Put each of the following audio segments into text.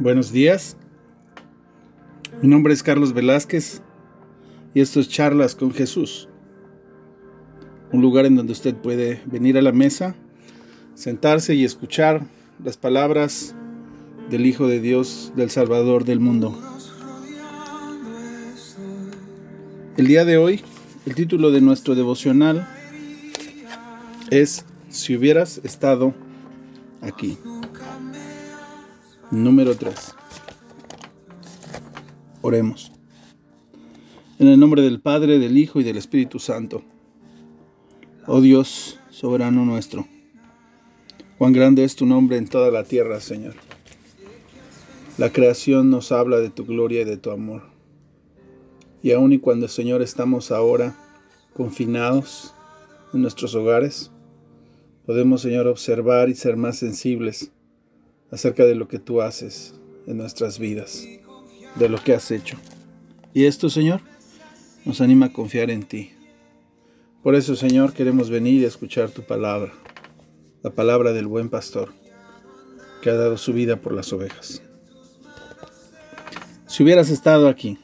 Buenos días. Mi nombre es Carlos Velázquez y esto es Charlas con Jesús. Un lugar en donde usted puede venir a la mesa, sentarse y escuchar las palabras del Hijo de Dios, del Salvador del mundo. El día de hoy, el título de nuestro devocional es Si hubieras estado aquí. Número 3. Oremos. En el nombre del Padre, del Hijo y del Espíritu Santo. Oh Dios, soberano nuestro, cuán grande es tu nombre en toda la tierra, Señor. La creación nos habla de tu gloria y de tu amor. Y aun y cuando, Señor, estamos ahora confinados en nuestros hogares, podemos, Señor, observar y ser más sensibles acerca de lo que tú haces en nuestras vidas, de lo que has hecho. Y esto, Señor, nos anima a confiar en ti. Por eso, Señor, queremos venir y escuchar tu palabra, la palabra del buen pastor, que ha dado su vida por las ovejas. Si hubieras estado aquí.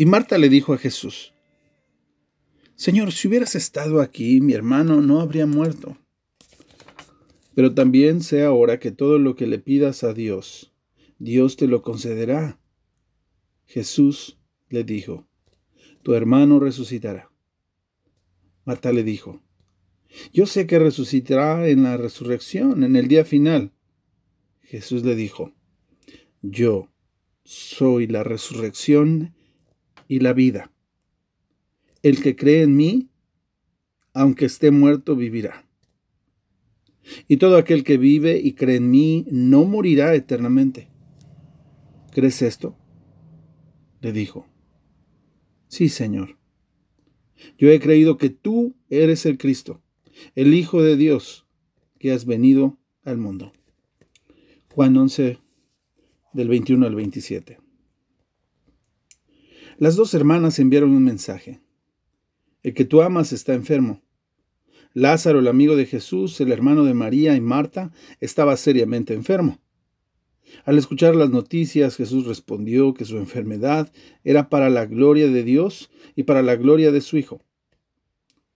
Y Marta le dijo a Jesús, Señor, si hubieras estado aquí, mi hermano no habría muerto. Pero también sé ahora que todo lo que le pidas a Dios, Dios te lo concederá. Jesús le dijo, tu hermano resucitará. Marta le dijo, yo sé que resucitará en la resurrección, en el día final. Jesús le dijo, yo soy la resurrección y la vida. El que cree en mí, aunque esté muerto, vivirá. Y todo aquel que vive y cree en mí no morirá eternamente. ¿Crees esto? Le dijo. Sí, Señor. Yo he creído que tú eres el Cristo, el Hijo de Dios, que has venido al mundo. Juan 11, del 21 al 27. Las dos hermanas enviaron un mensaje. El que tú amas está enfermo. Lázaro, el amigo de Jesús, el hermano de María y Marta, estaba seriamente enfermo. Al escuchar las noticias, Jesús respondió que su enfermedad era para la gloria de Dios y para la gloria de su Hijo.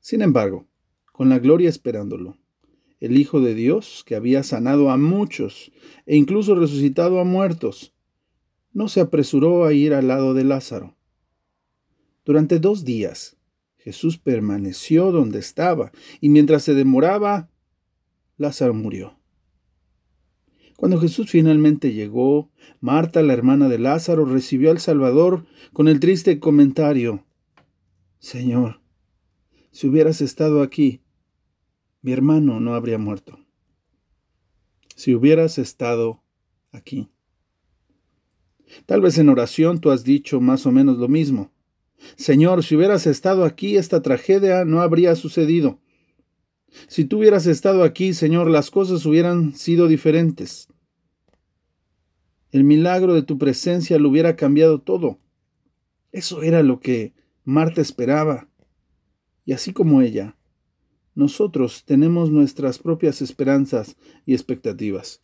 Sin embargo, con la gloria esperándolo, el Hijo de Dios, que había sanado a muchos e incluso resucitado a muertos, no se apresuró a ir al lado de Lázaro. Durante dos días, Jesús permaneció donde estaba, y mientras se demoraba, Lázaro murió. Cuando Jesús finalmente llegó, Marta, la hermana de Lázaro, recibió al Salvador con el triste comentario, Señor, si hubieras estado aquí, mi hermano no habría muerto. Si hubieras estado aquí. Tal vez en oración tú has dicho más o menos lo mismo. Señor, si hubieras estado aquí, esta tragedia no habría sucedido. Si tú hubieras estado aquí, Señor, las cosas hubieran sido diferentes. El milagro de tu presencia lo hubiera cambiado todo. Eso era lo que Marta esperaba. Y así como ella, nosotros tenemos nuestras propias esperanzas y expectativas.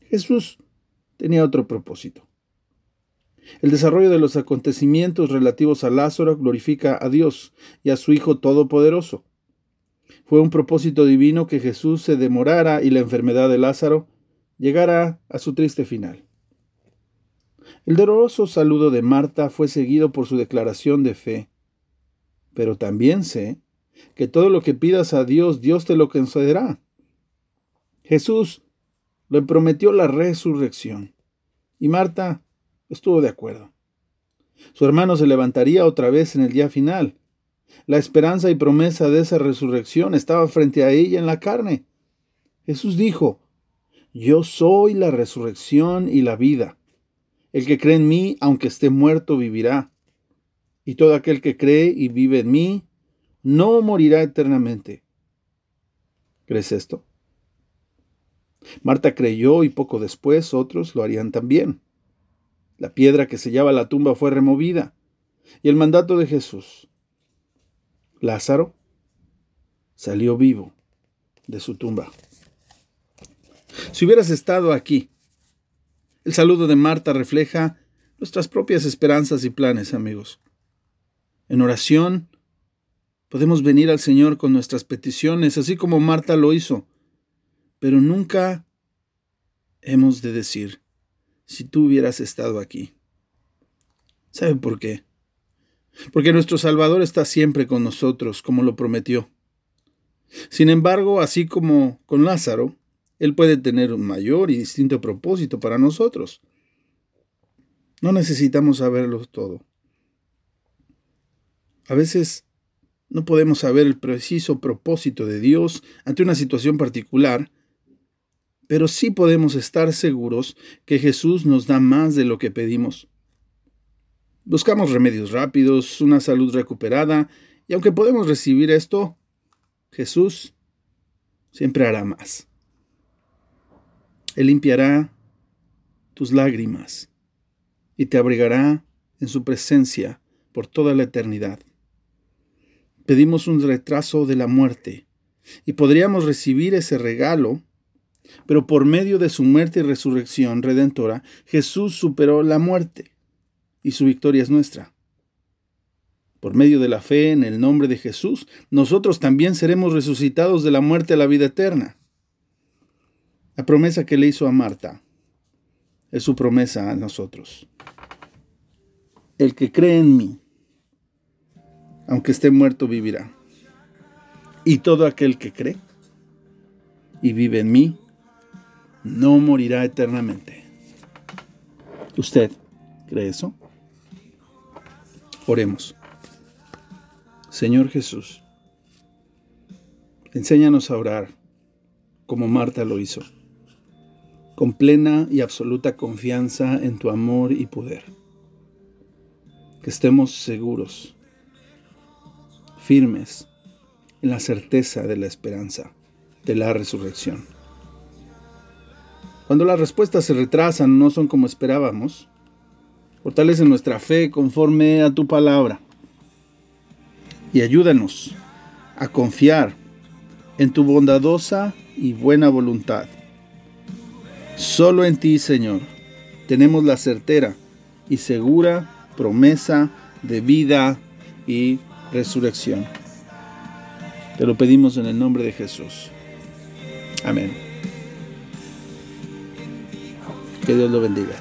Jesús tenía otro propósito. El desarrollo de los acontecimientos relativos a Lázaro glorifica a Dios y a su Hijo Todopoderoso. Fue un propósito divino que Jesús se demorara y la enfermedad de Lázaro llegara a su triste final. El doloroso saludo de Marta fue seguido por su declaración de fe. Pero también sé que todo lo que pidas a Dios, Dios te lo concederá. Jesús le prometió la resurrección. Y Marta estuvo de acuerdo. Su hermano se levantaría otra vez en el día final. La esperanza y promesa de esa resurrección estaba frente a ella en la carne. Jesús dijo, Yo soy la resurrección y la vida. El que cree en mí, aunque esté muerto, vivirá. Y todo aquel que cree y vive en mí, no morirá eternamente. ¿Crees esto? Marta creyó y poco después otros lo harían también. La piedra que sellaba la tumba fue removida. Y el mandato de Jesús, Lázaro salió vivo de su tumba. Si hubieras estado aquí, el saludo de Marta refleja nuestras propias esperanzas y planes, amigos. En oración, podemos venir al Señor con nuestras peticiones, así como Marta lo hizo, pero nunca hemos de decir, si tú hubieras estado aquí. ¿Sabe por qué? Porque nuestro Salvador está siempre con nosotros, como lo prometió. Sin embargo, así como con Lázaro, Él puede tener un mayor y distinto propósito para nosotros. No necesitamos saberlo todo. A veces no podemos saber el preciso propósito de Dios ante una situación particular, pero sí podemos estar seguros que Jesús nos da más de lo que pedimos. Buscamos remedios rápidos, una salud recuperada, y aunque podemos recibir esto, Jesús siempre hará más. Él limpiará tus lágrimas y te abrigará en su presencia por toda la eternidad. Pedimos un retraso de la muerte y podríamos recibir ese regalo pero por medio de su muerte y resurrección redentora, Jesús superó la muerte y su victoria es nuestra. Por medio de la fe en el nombre de Jesús, nosotros también seremos resucitados de la muerte a la vida eterna. La promesa que le hizo a Marta es su promesa a nosotros. El que cree en mí, aunque esté muerto, vivirá. Y todo aquel que cree y vive en mí, no morirá eternamente. ¿Usted cree eso? Oremos. Señor Jesús, enséñanos a orar como Marta lo hizo, con plena y absoluta confianza en tu amor y poder. Que estemos seguros, firmes en la certeza de la esperanza de la resurrección. Cuando las respuestas se retrasan, no son como esperábamos, fortalece nuestra fe conforme a tu palabra y ayúdanos a confiar en tu bondadosa y buena voluntad. Solo en ti, Señor, tenemos la certera y segura promesa de vida y resurrección. Te lo pedimos en el nombre de Jesús. Amén. Que Dios lo bendiga.